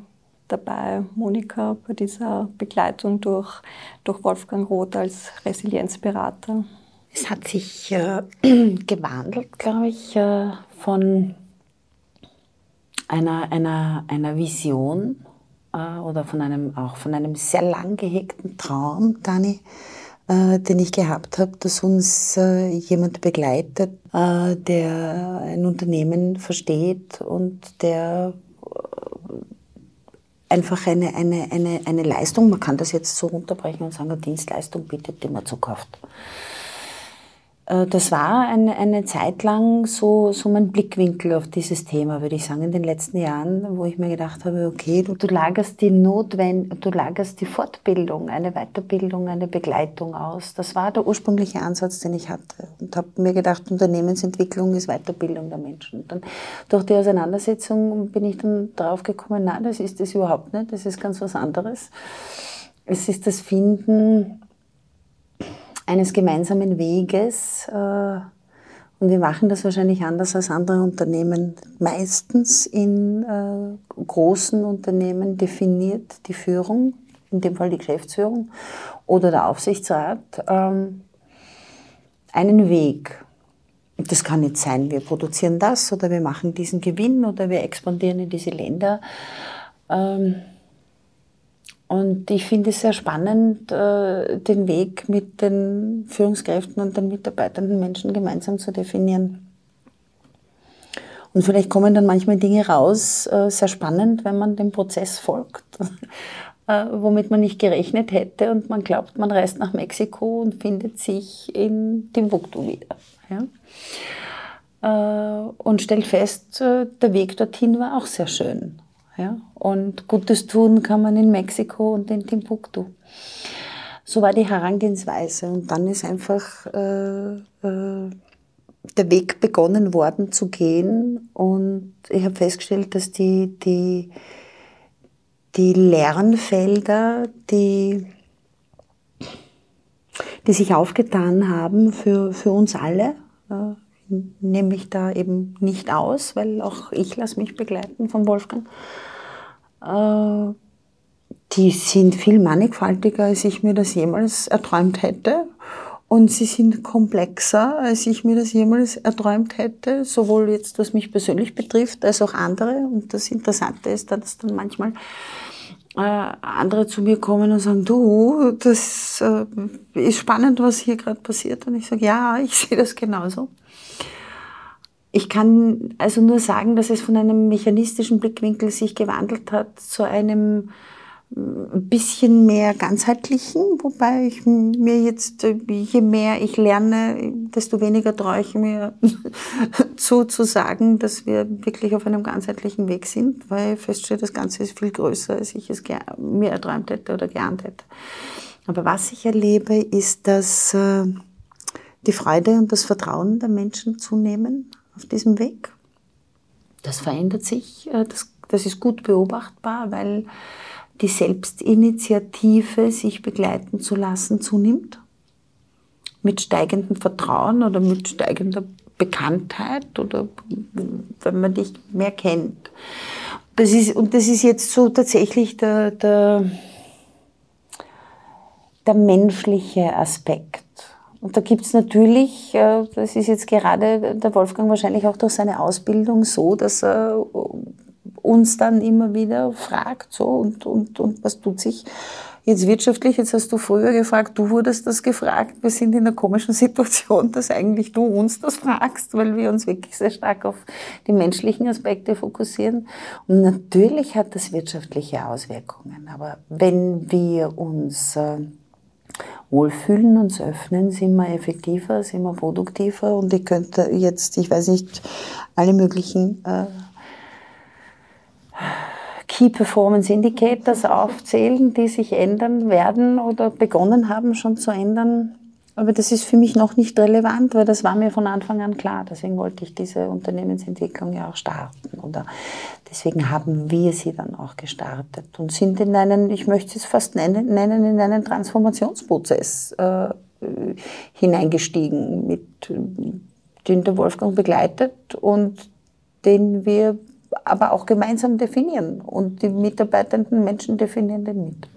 [SPEAKER 2] dabei, Monika, bei dieser Begleitung durch, durch Wolfgang Roth als Resilienzberater?
[SPEAKER 1] Es hat sich äh, gewandelt, glaube ich, äh, von einer, einer, einer Vision äh, oder von einem, auch von einem sehr lang gehegten Traum, Dani, äh, den ich gehabt habe, dass uns äh, jemand begleitet, äh, der ein Unternehmen versteht und der einfach eine, eine, eine, eine Leistung, man kann das jetzt so runterbrechen und sagen, eine Dienstleistung bietet, die man zukauft. Äh, das war eine, eine Zeit lang so, so mein Blickwinkel auf dieses Thema, würde ich sagen, in den letzten Jahren, wo ich mir gedacht habe, okay, du, du lagerst die Notwend du lagerst die Fortbildung, eine Weiterbildung, eine Begleitung aus. Das war der ursprüngliche Ansatz, den ich hatte und habe mir gedacht, Unternehmensentwicklung ist Weiterbildung der Menschen. Und dann durch die Auseinandersetzung bin ich dann drauf gekommen, nein, das ist es überhaupt nicht, das ist ganz was anderes. Es ist das Finden eines gemeinsamen Weges. Äh, und wir machen das wahrscheinlich anders als andere Unternehmen. Meistens in äh, großen Unternehmen definiert die Führung, in dem Fall die Geschäftsführung oder der Aufsichtsrat, ähm, einen Weg. Das kann nicht sein, wir produzieren das oder wir machen diesen Gewinn oder wir expandieren in diese Länder. Ähm, und ich finde es sehr spannend, äh, den Weg mit den Führungskräften und den mitarbeitenden Menschen gemeinsam zu definieren. Und vielleicht kommen dann manchmal Dinge raus, äh, sehr spannend, wenn man dem Prozess folgt, äh, womit man nicht gerechnet hätte und man glaubt, man reist nach Mexiko und findet sich in Timbuktu wieder. Ja? Und stellt fest, der Weg dorthin war auch sehr schön. Ja? Und Gutes tun kann man in Mexiko und in Timbuktu. So war die Herangehensweise. Und dann ist einfach äh, äh, der Weg begonnen worden zu gehen. Und ich habe festgestellt, dass die, die, die Lernfelder, die, die sich aufgetan haben für, für uns alle, nehme ich da eben nicht aus, weil auch ich lasse mich begleiten von Wolfgang. Äh, die sind viel mannigfaltiger, als ich mir das jemals erträumt hätte. Und sie sind komplexer, als ich mir das jemals erträumt hätte, sowohl jetzt, was mich persönlich betrifft, als auch andere. Und das Interessante ist, dass dann manchmal äh, andere zu mir kommen und sagen, du, das äh, ist spannend, was hier gerade passiert. Und ich sage, ja, ich sehe das genauso. Ich kann also nur sagen, dass es von einem mechanistischen Blickwinkel sich gewandelt hat zu einem ein bisschen mehr ganzheitlichen, wobei ich mir jetzt, je mehr ich lerne, desto weniger traue ich mir zu, zu sagen, dass wir wirklich auf einem ganzheitlichen Weg sind, weil ich feststelle, das Ganze ist viel größer, als ich es mir erträumt hätte oder geahnt hätte. Aber was ich erlebe, ist, dass äh, die Freude und das Vertrauen der Menschen zunehmen auf diesem Weg. Das verändert sich, äh, das, das ist gut beobachtbar, weil die Selbstinitiative, sich begleiten zu lassen, zunimmt. Mit steigendem Vertrauen oder mit steigender Bekanntheit oder wenn man dich mehr kennt. Das ist, und das ist jetzt so tatsächlich der, der, der menschliche Aspekt. Und da gibt's natürlich, äh, das ist jetzt gerade der Wolfgang wahrscheinlich auch durch seine Ausbildung so, dass er uns dann immer wieder fragt, so, und, und, und was tut sich jetzt wirtschaftlich? Jetzt hast du früher gefragt, du wurdest das gefragt. Wir sind in einer komischen Situation, dass eigentlich du uns das fragst, weil wir uns wirklich sehr stark auf die menschlichen Aspekte fokussieren. Und natürlich hat das wirtschaftliche Auswirkungen. Aber wenn wir uns äh, wohlfühlen, uns öffnen, sind wir effektiver, sind wir produktiver und ich könnte jetzt, ich weiß nicht, alle möglichen äh, Key Performance Indicators aufzählen, die sich ändern werden oder begonnen haben schon zu ändern. Aber das ist für mich noch nicht relevant, weil das war mir von Anfang an klar. Deswegen wollte ich diese Unternehmensentwicklung ja auch starten. Oder deswegen haben wir sie dann auch gestartet und sind in einen, ich möchte es fast nennen, nennen in einen Transformationsprozess äh, hineingestiegen, mit, den der Wolfgang begleitet und den wir aber auch gemeinsam definieren. Und die mitarbeitenden Menschen definieren den mit.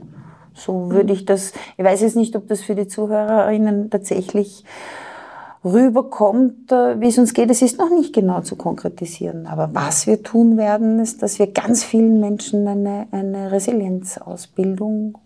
[SPEAKER 1] So würde ich das, ich weiß jetzt nicht, ob das für die Zuhörerinnen tatsächlich rüberkommt, äh, wie es uns geht. Es ist noch nicht genau zu konkretisieren. Aber was wir tun werden, ist, dass wir ganz vielen Menschen eine, eine Resilienzausbildung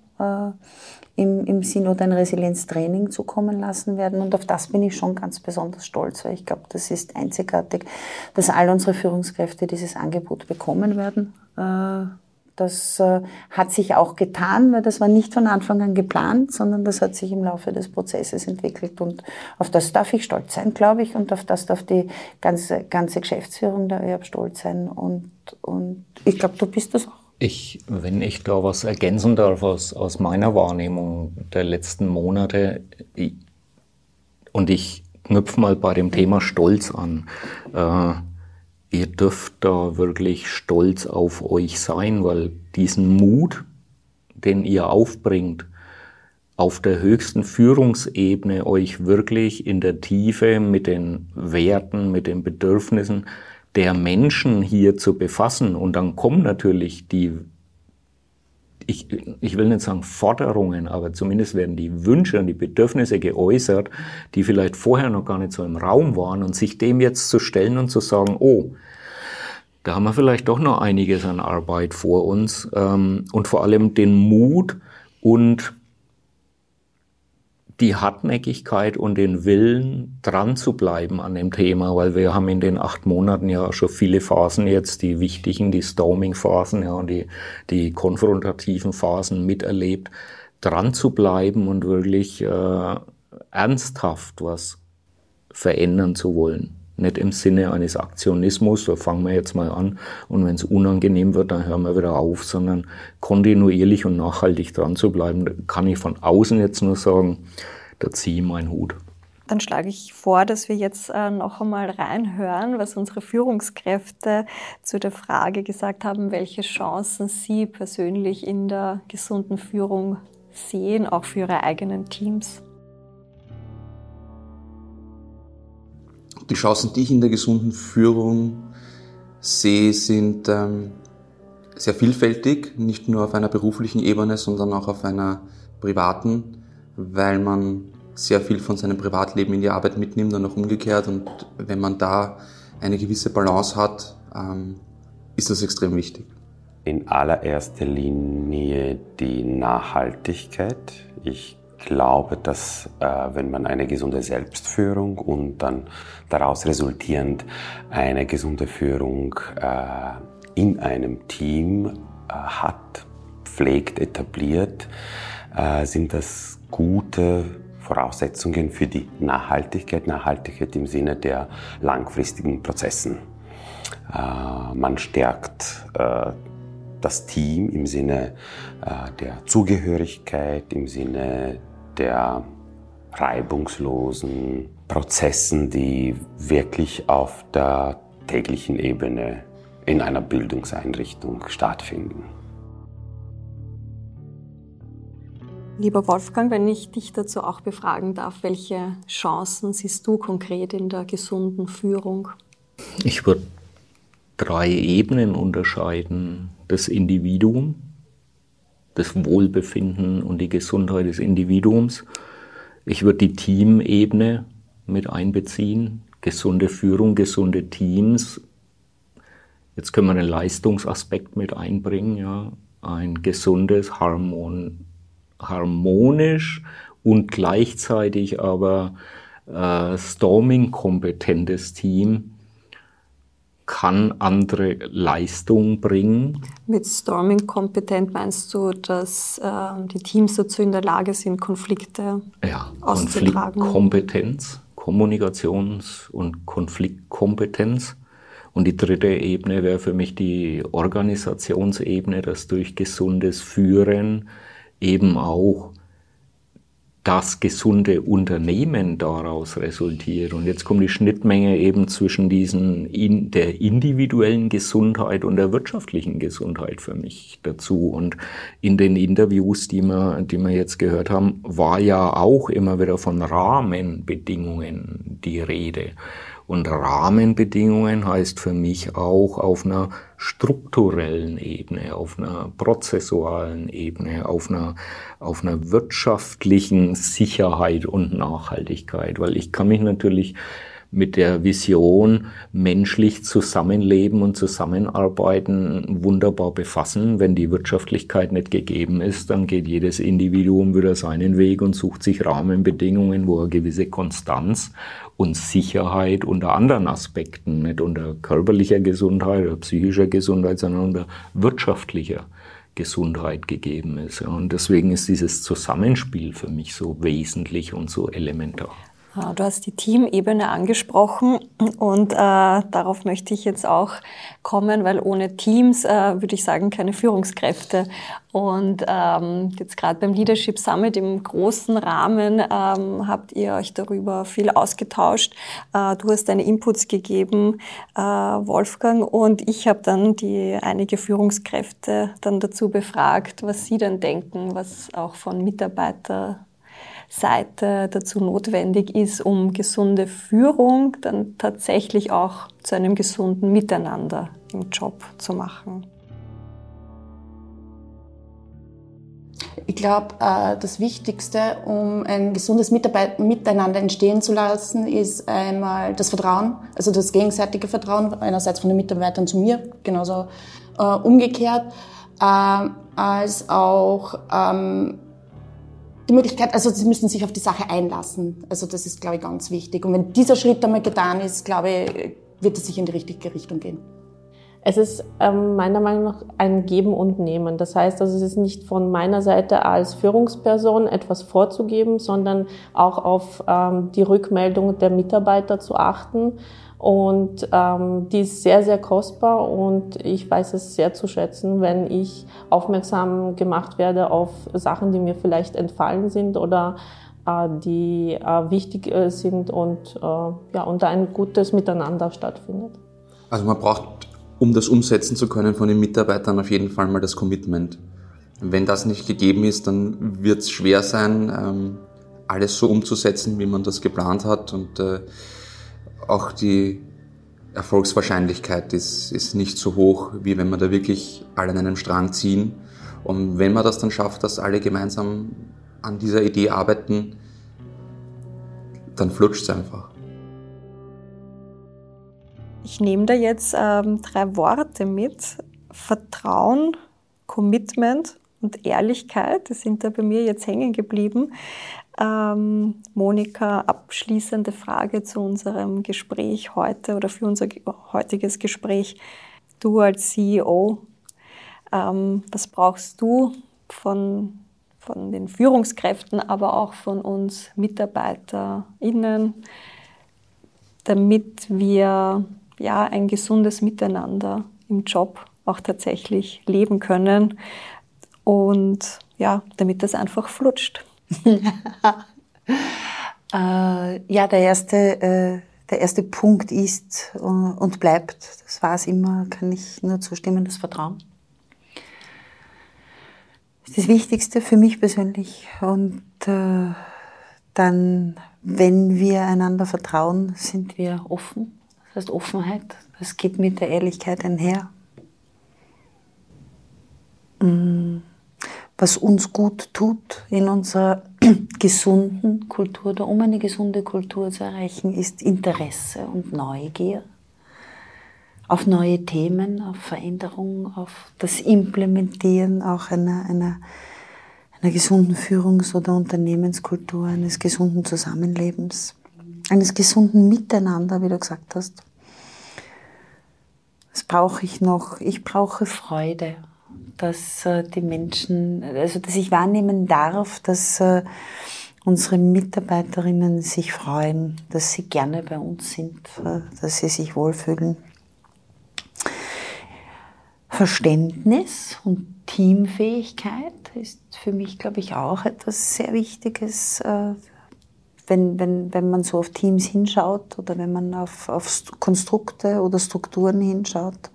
[SPEAKER 1] im, im Sinn oder ein Resilienztraining zukommen lassen werden. Und auf das bin ich schon ganz besonders stolz, weil ich glaube, das ist einzigartig, dass all unsere Führungskräfte dieses Angebot bekommen werden. Äh, das äh, hat sich auch getan, weil das war nicht von Anfang an geplant, sondern das hat sich im Laufe des Prozesses entwickelt. Und auf das darf ich stolz sein, glaube ich, und auf das darf die ganze, ganze Geschäftsführung der ÖAB stolz sein. Und, und ich glaube, du bist das auch.
[SPEAKER 3] Ich, wenn ich da was ergänzen darf aus, aus meiner Wahrnehmung der letzten Monate, ich, und ich knüpfe mal bei dem Thema Stolz an. Äh, ihr dürft da wirklich stolz auf euch sein, weil diesen Mut, den ihr aufbringt, auf der höchsten Führungsebene euch wirklich in der Tiefe mit den Werten, mit den Bedürfnissen der Menschen hier zu befassen. Und dann kommen natürlich die, ich, ich will nicht sagen Forderungen, aber zumindest werden die Wünsche und die Bedürfnisse geäußert, die vielleicht vorher noch gar nicht so im Raum waren und sich dem jetzt zu stellen und zu sagen, oh, da haben wir vielleicht doch noch einiges an Arbeit vor uns ähm, und vor allem den Mut und die Hartnäckigkeit und den Willen, dran zu bleiben an dem Thema, weil wir haben in den acht Monaten ja schon viele Phasen jetzt, die wichtigen, die Storming-Phasen ja, und die, die konfrontativen Phasen miterlebt, dran zu bleiben und wirklich äh, ernsthaft was verändern zu wollen. Nicht im Sinne eines Aktionismus, da fangen wir jetzt mal an und wenn es unangenehm wird, dann hören wir wieder auf, sondern kontinuierlich und nachhaltig dran zu bleiben, kann ich von außen jetzt nur sagen, da ziehe ich meinen Hut.
[SPEAKER 2] Dann schlage ich vor, dass wir jetzt äh, noch einmal reinhören, was unsere Führungskräfte zu der Frage gesagt haben, welche Chancen sie persönlich in der gesunden Führung sehen, auch für ihre eigenen Teams.
[SPEAKER 7] Die Chancen, die ich in der gesunden Führung sehe, sind ähm, sehr vielfältig, nicht nur auf einer beruflichen Ebene, sondern auch auf einer privaten, weil man sehr viel von seinem Privatleben in die Arbeit mitnimmt und auch umgekehrt. Und wenn man da eine gewisse Balance hat, ähm, ist das extrem wichtig.
[SPEAKER 6] In allererster Linie die Nachhaltigkeit. Ich glaube, dass äh, wenn man eine gesunde Selbstführung und dann daraus resultierend eine gesunde Führung äh, in einem Team äh, hat, pflegt, etabliert, äh, sind das gute Voraussetzungen für die Nachhaltigkeit, Nachhaltigkeit im Sinne der langfristigen Prozessen. Äh, man stärkt äh, das Team im Sinne der Zugehörigkeit, im Sinne der reibungslosen Prozessen, die wirklich auf der täglichen Ebene in einer Bildungseinrichtung stattfinden.
[SPEAKER 2] Lieber Wolfgang, wenn ich dich dazu auch befragen darf, welche Chancen siehst du konkret in der gesunden Führung?
[SPEAKER 3] Ich würde drei Ebenen unterscheiden. Das Individuum, das Wohlbefinden und die Gesundheit des Individuums. Ich würde die Teamebene mit einbeziehen, gesunde Führung, gesunde Teams. Jetzt können wir einen Leistungsaspekt mit einbringen, ja. Ein gesundes, harmon harmonisch und gleichzeitig aber äh, Storming-kompetentes Team kann andere Leistung bringen.
[SPEAKER 2] Mit Storming kompetent meinst du, dass äh, die Teams dazu in der Lage sind, Konflikte
[SPEAKER 3] ja,
[SPEAKER 2] auszutragen?
[SPEAKER 3] Konfliktkompetenz, Kommunikations- und Konfliktkompetenz. Und die dritte Ebene wäre für mich die Organisationsebene, dass durch gesundes Führen eben auch das gesunde Unternehmen daraus resultiert. Und jetzt kommt die Schnittmenge eben zwischen diesen in der individuellen Gesundheit und der wirtschaftlichen Gesundheit für mich dazu. Und in den Interviews, die wir, die wir jetzt gehört haben, war ja auch immer wieder von Rahmenbedingungen die Rede. Und Rahmenbedingungen heißt für mich auch auf einer strukturellen Ebene, auf einer prozessualen Ebene, auf einer, auf einer wirtschaftlichen Sicherheit und Nachhaltigkeit. Weil ich kann mich natürlich mit der Vision menschlich zusammenleben und zusammenarbeiten wunderbar befassen. Wenn die Wirtschaftlichkeit nicht gegeben ist, dann geht jedes Individuum wieder seinen Weg und sucht sich Rahmenbedingungen, wo er gewisse Konstanz und Sicherheit unter anderen Aspekten, nicht unter körperlicher Gesundheit oder psychischer Gesundheit, sondern unter wirtschaftlicher Gesundheit gegeben ist. Und deswegen ist dieses Zusammenspiel für mich so wesentlich und so elementar.
[SPEAKER 2] Du hast die Teamebene angesprochen und äh, darauf möchte ich jetzt auch kommen, weil ohne Teams äh, würde ich sagen keine Führungskräfte. Und ähm, jetzt gerade beim Leadership Summit im großen Rahmen ähm, habt ihr euch darüber viel ausgetauscht. Äh, du hast deine Inputs gegeben, äh, Wolfgang, und ich habe dann die einige Führungskräfte dann dazu befragt, was sie denn denken, was auch von Mitarbeitern Seite dazu notwendig ist, um gesunde Führung dann tatsächlich auch zu einem gesunden Miteinander im Job zu machen.
[SPEAKER 5] Ich glaube, äh, das Wichtigste, um ein gesundes Miteinander entstehen zu lassen, ist einmal das Vertrauen, also das gegenseitige Vertrauen, einerseits von den Mitarbeitern zu mir, genauso äh, umgekehrt, äh, als auch ähm, die Möglichkeit, also sie müssen sich auf die Sache einlassen. Also das ist, glaube ich, ganz wichtig. Und wenn dieser Schritt einmal getan ist, glaube ich, wird es sich in die richtige Richtung gehen.
[SPEAKER 8] Es ist ähm, meiner Meinung nach ein Geben und Nehmen. Das heißt, also es ist nicht von meiner Seite als Führungsperson etwas vorzugeben, sondern auch auf ähm, die Rückmeldung der Mitarbeiter zu achten und ähm, die ist sehr, sehr kostbar und ich weiß es sehr zu schätzen, wenn ich aufmerksam gemacht werde auf Sachen, die mir vielleicht entfallen sind oder äh, die äh, wichtig äh, sind und, äh, ja, und da ein gutes Miteinander stattfindet.
[SPEAKER 7] Also man braucht, um das umsetzen zu können von den Mitarbeitern, auf jeden Fall mal das Commitment. Wenn das nicht gegeben ist, dann wird es schwer sein, ähm, alles so umzusetzen, wie man das geplant hat und äh, auch die Erfolgswahrscheinlichkeit ist, ist nicht so hoch, wie wenn wir da wirklich alle an einem Strang ziehen. Und wenn man das dann schafft, dass alle gemeinsam an dieser Idee arbeiten, dann flutscht es einfach.
[SPEAKER 2] Ich nehme da jetzt ähm, drei Worte mit. Vertrauen, Commitment und Ehrlichkeit. Das sind da bei mir jetzt hängen geblieben. Ähm, Monika, abschließende Frage zu unserem Gespräch heute oder für unser heutiges Gespräch. Du als CEO, ähm, was brauchst du von, von den Führungskräften, aber auch von uns MitarbeiterInnen, damit wir ja, ein gesundes Miteinander im Job auch tatsächlich leben können und ja, damit das einfach flutscht.
[SPEAKER 1] äh, ja, der erste, äh, der erste Punkt ist äh, und bleibt, das war es immer, kann ich nur zustimmen, das Vertrauen. Das ist das Wichtigste für mich persönlich. Und äh, dann, wenn wir einander vertrauen, sind wir offen. Das heißt Offenheit, das geht mit der Ehrlichkeit einher. Mm was uns gut tut in unserer gesunden Kultur oder um eine gesunde Kultur zu erreichen, ist Interesse und Neugier auf neue Themen, auf Veränderung, auf das Implementieren auch einer, einer, einer gesunden Führungs- oder Unternehmenskultur, eines gesunden Zusammenlebens, eines gesunden Miteinander, wie du gesagt hast. Was brauche ich noch? Ich brauche Freude, dass äh, die Menschen, also dass ich wahrnehmen darf, dass äh, unsere Mitarbeiterinnen sich freuen, dass sie gerne bei uns sind, äh, dass sie sich wohlfühlen. Verständnis und Teamfähigkeit ist für mich, glaube ich, auch etwas sehr Wichtiges, wenn, wenn, wenn man so auf Teams hinschaut oder wenn man auf, auf Konstrukte oder Strukturen hinschaut.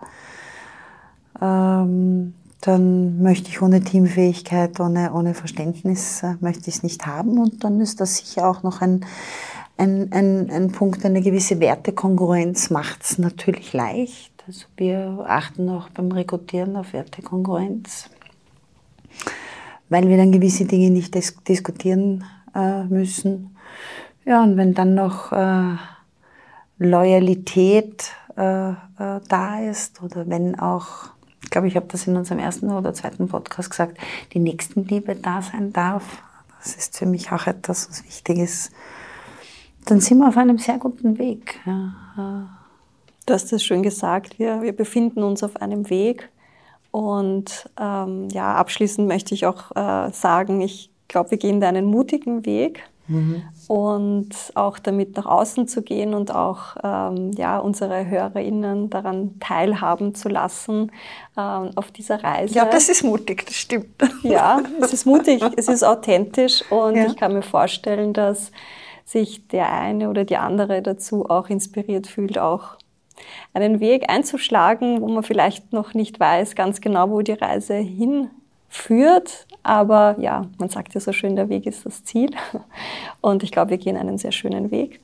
[SPEAKER 1] Ähm, dann möchte ich ohne Teamfähigkeit, ohne, ohne Verständnis, äh, möchte ich es nicht haben. Und dann ist das sicher auch noch ein, ein, ein, ein Punkt, eine gewisse Wertekongruenz macht es natürlich leicht. Also wir achten auch beim Rekrutieren auf Wertekongruenz, weil wir dann gewisse Dinge nicht dis diskutieren äh, müssen. Ja, und wenn dann noch äh, Loyalität äh, äh da ist oder wenn auch ich glaube, ich habe das in unserem ersten oder zweiten Podcast gesagt, die Nächstenliebe da sein darf. Das ist für mich auch etwas, was wichtig ist. Dann sind wir auf einem sehr guten Weg. Ja.
[SPEAKER 2] Du hast es schön gesagt, wir, wir befinden uns auf einem Weg. Und ähm, ja, abschließend möchte ich auch äh, sagen, ich glaube, wir gehen da einen mutigen Weg. Mhm. Und auch damit nach außen zu gehen und auch ähm, ja, unsere HörerInnen daran teilhaben zu lassen ähm, auf dieser Reise.
[SPEAKER 1] Ja, das ist mutig, das stimmt.
[SPEAKER 2] Ja, es ist mutig, es ist authentisch und ja. ich kann mir vorstellen, dass sich der eine oder die andere dazu auch inspiriert fühlt, auch einen Weg einzuschlagen, wo man vielleicht noch nicht weiß ganz genau, wo die Reise hinführt, aber ja, man sagt ja so schön, der Weg ist das Ziel. Und ich glaube, wir gehen einen sehr schönen Weg.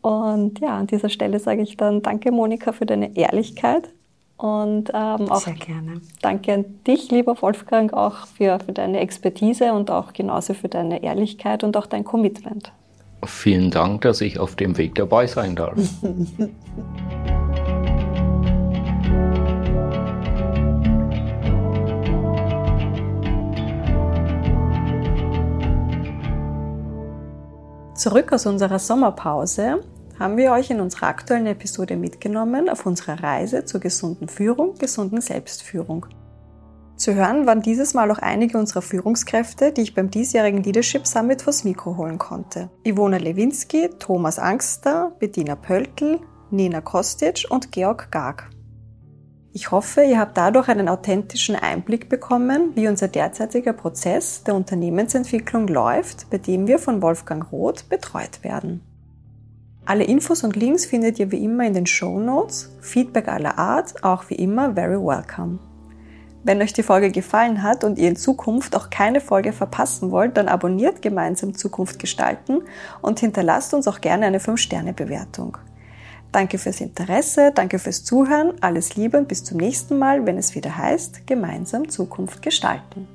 [SPEAKER 2] Und ja, an dieser Stelle sage ich dann danke, Monika, für deine Ehrlichkeit. Und ähm, auch
[SPEAKER 1] sehr gerne.
[SPEAKER 2] danke an dich, lieber Wolfgang, auch für, für deine Expertise und auch genauso für deine Ehrlichkeit und auch dein Commitment.
[SPEAKER 3] Vielen Dank, dass ich auf dem Weg dabei sein darf.
[SPEAKER 2] Zurück aus unserer Sommerpause haben wir euch in unserer aktuellen Episode mitgenommen auf unserer Reise zur gesunden Führung, gesunden Selbstführung. Zu hören waren dieses Mal auch einige unserer Führungskräfte, die ich beim diesjährigen Leadership Summit vors Mikro holen konnte. Ivona Lewinski, Thomas Angster, Bettina Pöltl, Nina Kostic und Georg Gag. Ich hoffe, ihr habt dadurch einen authentischen Einblick bekommen, wie unser derzeitiger Prozess der Unternehmensentwicklung läuft, bei dem wir von Wolfgang Roth betreut werden. Alle Infos und Links findet ihr wie immer in den Show Notes. Feedback aller Art, auch wie immer very welcome. Wenn euch die Folge gefallen hat und ihr in Zukunft auch keine Folge verpassen wollt, dann abonniert gemeinsam Zukunft gestalten und hinterlasst uns auch gerne eine 5-Sterne-Bewertung. Danke fürs Interesse, danke fürs Zuhören, alles Liebe und bis zum nächsten Mal, wenn es wieder heißt, gemeinsam Zukunft gestalten.